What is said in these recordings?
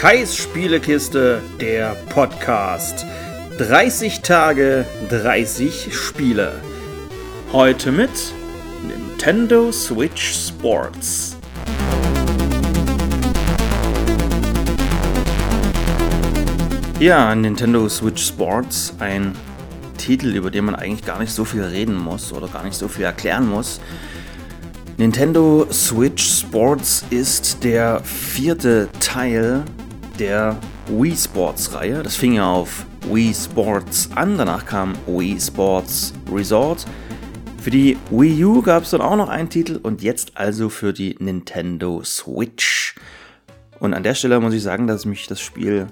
Kais Spielekiste, der Podcast. 30 Tage, 30 Spiele. Heute mit Nintendo Switch Sports. Ja, Nintendo Switch Sports, ein Titel, über den man eigentlich gar nicht so viel reden muss oder gar nicht so viel erklären muss. Nintendo Switch Sports ist der vierte Teil der Wii Sports Reihe. Das fing ja auf Wii Sports an, danach kam Wii Sports Resort. Für die Wii U gab es dann auch noch einen Titel und jetzt also für die Nintendo Switch. Und an der Stelle muss ich sagen, dass mich das Spiel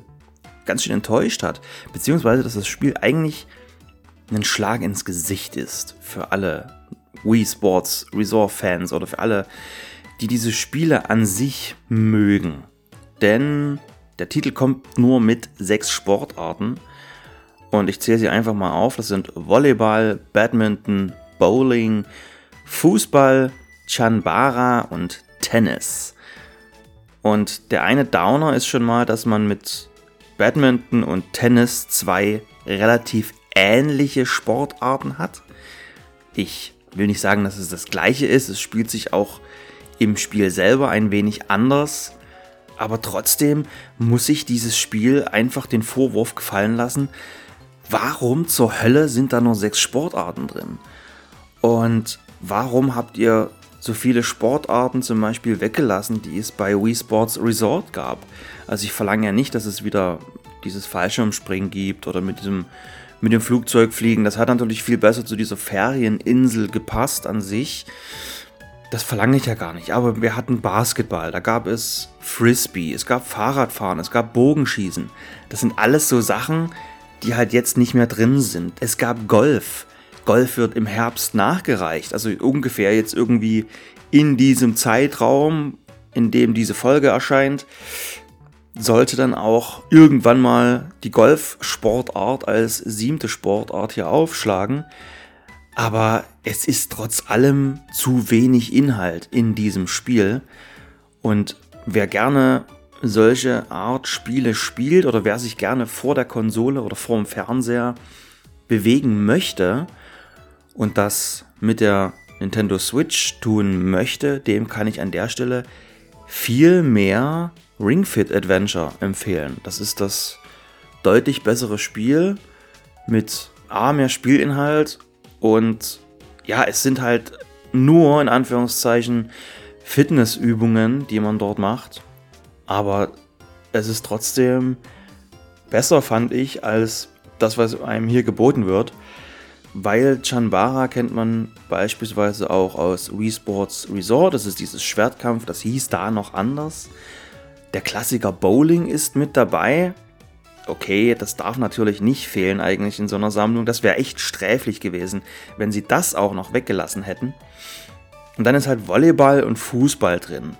ganz schön enttäuscht hat, beziehungsweise dass das Spiel eigentlich ein Schlag ins Gesicht ist für alle Wii Sports Resort Fans oder für alle, die diese Spiele an sich mögen. Denn der Titel kommt nur mit sechs Sportarten und ich zähle sie einfach mal auf. Das sind Volleyball, Badminton, Bowling, Fußball, Chanbara und Tennis. Und der eine Downer ist schon mal, dass man mit Badminton und Tennis zwei relativ ähnliche Sportarten hat. Ich will nicht sagen, dass es das gleiche ist. Es spielt sich auch im Spiel selber ein wenig anders. Aber trotzdem muss ich dieses Spiel einfach den Vorwurf gefallen lassen, warum zur Hölle sind da nur sechs Sportarten drin? Und warum habt ihr so viele Sportarten zum Beispiel weggelassen, die es bei Wii Sports Resort gab? Also ich verlange ja nicht, dass es wieder dieses Fallschirmspringen gibt oder mit diesem mit dem Flugzeug fliegen. Das hat natürlich viel besser zu dieser Ferieninsel gepasst an sich. Das verlange ich ja gar nicht. Aber wir hatten Basketball, da gab es Frisbee, es gab Fahrradfahren, es gab Bogenschießen. Das sind alles so Sachen, die halt jetzt nicht mehr drin sind. Es gab Golf. Golf wird im Herbst nachgereicht. Also ungefähr jetzt irgendwie in diesem Zeitraum, in dem diese Folge erscheint, sollte dann auch irgendwann mal die Golfsportart als siebte Sportart hier aufschlagen. Aber es ist trotz allem zu wenig Inhalt in diesem Spiel. Und wer gerne solche Art Spiele spielt oder wer sich gerne vor der Konsole oder vor dem Fernseher bewegen möchte und das mit der Nintendo Switch tun möchte, dem kann ich an der Stelle viel mehr Ring Fit Adventure empfehlen. Das ist das deutlich bessere Spiel mit A, mehr Spielinhalt und ja, es sind halt nur in Anführungszeichen Fitnessübungen, die man dort macht. Aber es ist trotzdem besser, fand ich, als das, was einem hier geboten wird. Weil Chanbara kennt man beispielsweise auch aus Wii Sports Resort. Das ist dieses Schwertkampf, das hieß da noch anders. Der Klassiker Bowling ist mit dabei. Okay, das darf natürlich nicht fehlen eigentlich in so einer Sammlung. Das wäre echt sträflich gewesen, wenn sie das auch noch weggelassen hätten. Und dann ist halt Volleyball und Fußball drin.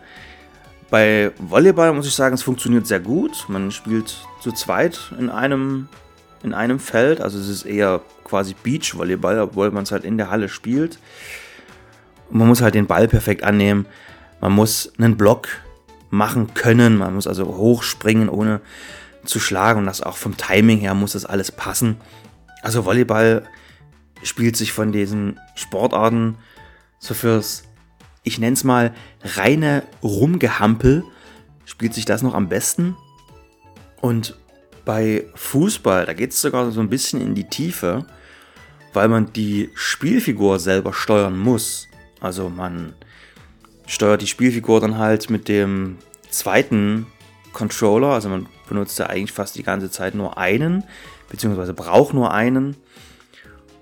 Bei Volleyball muss ich sagen, es funktioniert sehr gut. Man spielt zu zweit in einem, in einem Feld. Also es ist eher quasi Beachvolleyball, obwohl man es halt in der Halle spielt. Und man muss halt den Ball perfekt annehmen. Man muss einen Block machen können. Man muss also hochspringen, ohne zu schlagen. Und das auch vom Timing her muss das alles passen. Also Volleyball spielt sich von diesen Sportarten so fürs, ich nenne es mal, reine Rumgehampel, spielt sich das noch am besten. Und bei Fußball, da geht es sogar so ein bisschen in die Tiefe, weil man die Spielfigur selber steuern muss. Also man steuert die Spielfigur dann halt mit dem zweiten Controller. Also man benutzt ja eigentlich fast die ganze Zeit nur einen, beziehungsweise braucht nur einen.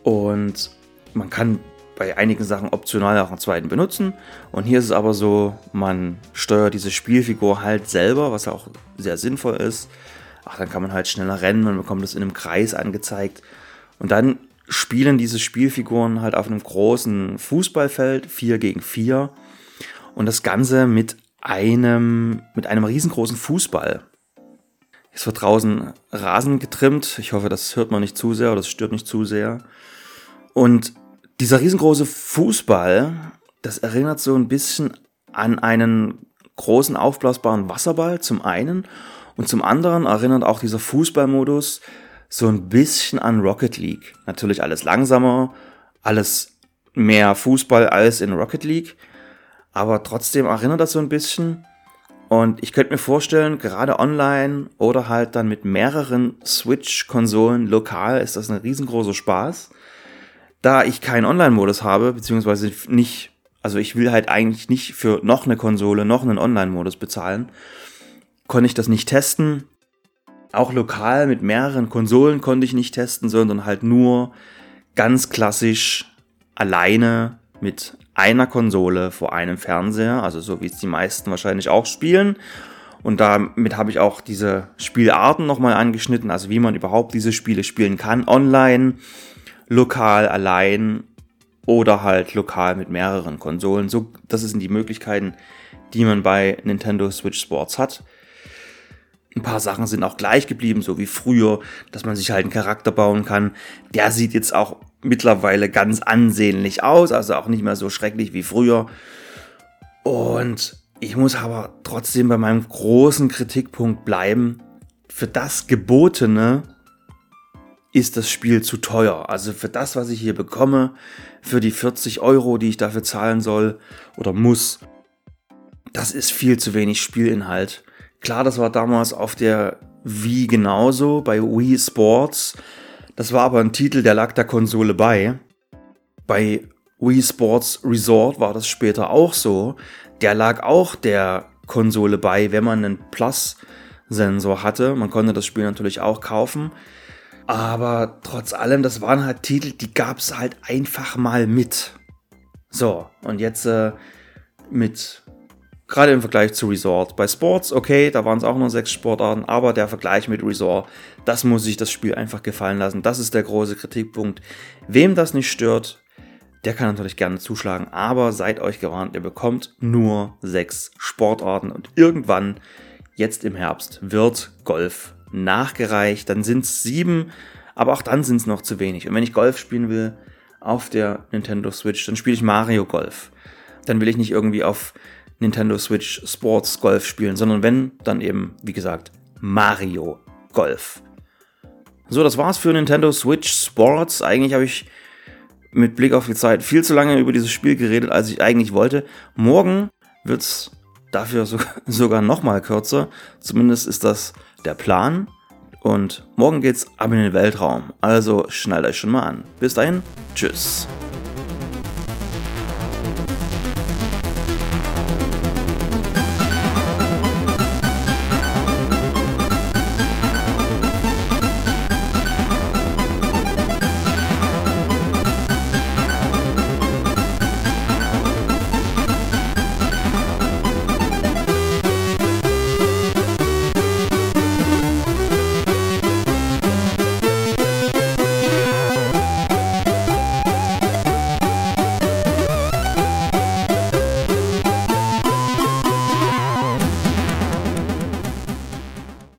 Und man kann bei einigen Sachen optional auch einen zweiten benutzen. Und hier ist es aber so, man steuert diese Spielfigur halt selber, was auch sehr sinnvoll ist. Ach, dann kann man halt schneller rennen, man bekommt das in einem Kreis angezeigt. Und dann spielen diese Spielfiguren halt auf einem großen Fußballfeld, 4 gegen 4. Und das Ganze mit einem, mit einem riesengroßen Fußball. Es wird draußen Rasen getrimmt. Ich hoffe, das hört man nicht zu sehr oder das stört nicht zu sehr. Und dieser riesengroße Fußball, das erinnert so ein bisschen an einen großen aufblasbaren Wasserball zum einen Und zum anderen erinnert auch dieser Fußballmodus so ein bisschen an Rocket League. Natürlich alles langsamer, alles mehr Fußball als in Rocket League, aber trotzdem erinnert das so ein bisschen. Und ich könnte mir vorstellen, gerade online oder halt dann mit mehreren Switch-Konsolen lokal ist das ein riesengroßer Spaß. Da ich keinen Online-Modus habe, beziehungsweise nicht, also ich will halt eigentlich nicht für noch eine Konsole, noch einen Online-Modus bezahlen, konnte ich das nicht testen. Auch lokal mit mehreren Konsolen konnte ich nicht testen, sondern halt nur ganz klassisch alleine mit einer Konsole vor einem Fernseher, also so wie es die meisten wahrscheinlich auch spielen. Und damit habe ich auch diese Spielarten nochmal angeschnitten, also wie man überhaupt diese Spiele spielen kann, online, lokal, allein oder halt lokal mit mehreren Konsolen. So, das sind die Möglichkeiten, die man bei Nintendo Switch Sports hat. Ein paar Sachen sind auch gleich geblieben, so wie früher, dass man sich halt einen Charakter bauen kann. Der sieht jetzt auch mittlerweile ganz ansehnlich aus, also auch nicht mehr so schrecklich wie früher. Und ich muss aber trotzdem bei meinem großen Kritikpunkt bleiben. Für das Gebotene ist das Spiel zu teuer. Also für das, was ich hier bekomme, für die 40 Euro, die ich dafür zahlen soll oder muss, das ist viel zu wenig Spielinhalt. Klar, das war damals auf der Wii genauso, bei Wii Sports. Das war aber ein Titel, der lag der Konsole bei. Bei Wii Sports Resort war das später auch so. Der lag auch der Konsole bei, wenn man einen Plus-Sensor hatte. Man konnte das Spiel natürlich auch kaufen. Aber trotz allem, das waren halt Titel, die gab es halt einfach mal mit. So, und jetzt äh, mit Gerade im Vergleich zu Resort. Bei Sports, okay, da waren es auch nur sechs Sportarten, aber der Vergleich mit Resort, das muss sich das Spiel einfach gefallen lassen. Das ist der große Kritikpunkt. Wem das nicht stört, der kann natürlich gerne zuschlagen, aber seid euch gewarnt, ihr bekommt nur sechs Sportarten und irgendwann, jetzt im Herbst, wird Golf nachgereicht. Dann sind es sieben, aber auch dann sind es noch zu wenig. Und wenn ich Golf spielen will auf der Nintendo Switch, dann spiele ich Mario Golf. Dann will ich nicht irgendwie auf Nintendo Switch Sports Golf spielen, sondern wenn, dann eben, wie gesagt, Mario Golf. So, das war's für Nintendo Switch Sports. Eigentlich habe ich mit Blick auf die Zeit viel zu lange über dieses Spiel geredet, als ich eigentlich wollte. Morgen wird's dafür so, sogar noch mal kürzer. Zumindest ist das der Plan. Und morgen geht's ab in den Weltraum. Also schnallt euch schon mal an. Bis dahin, tschüss.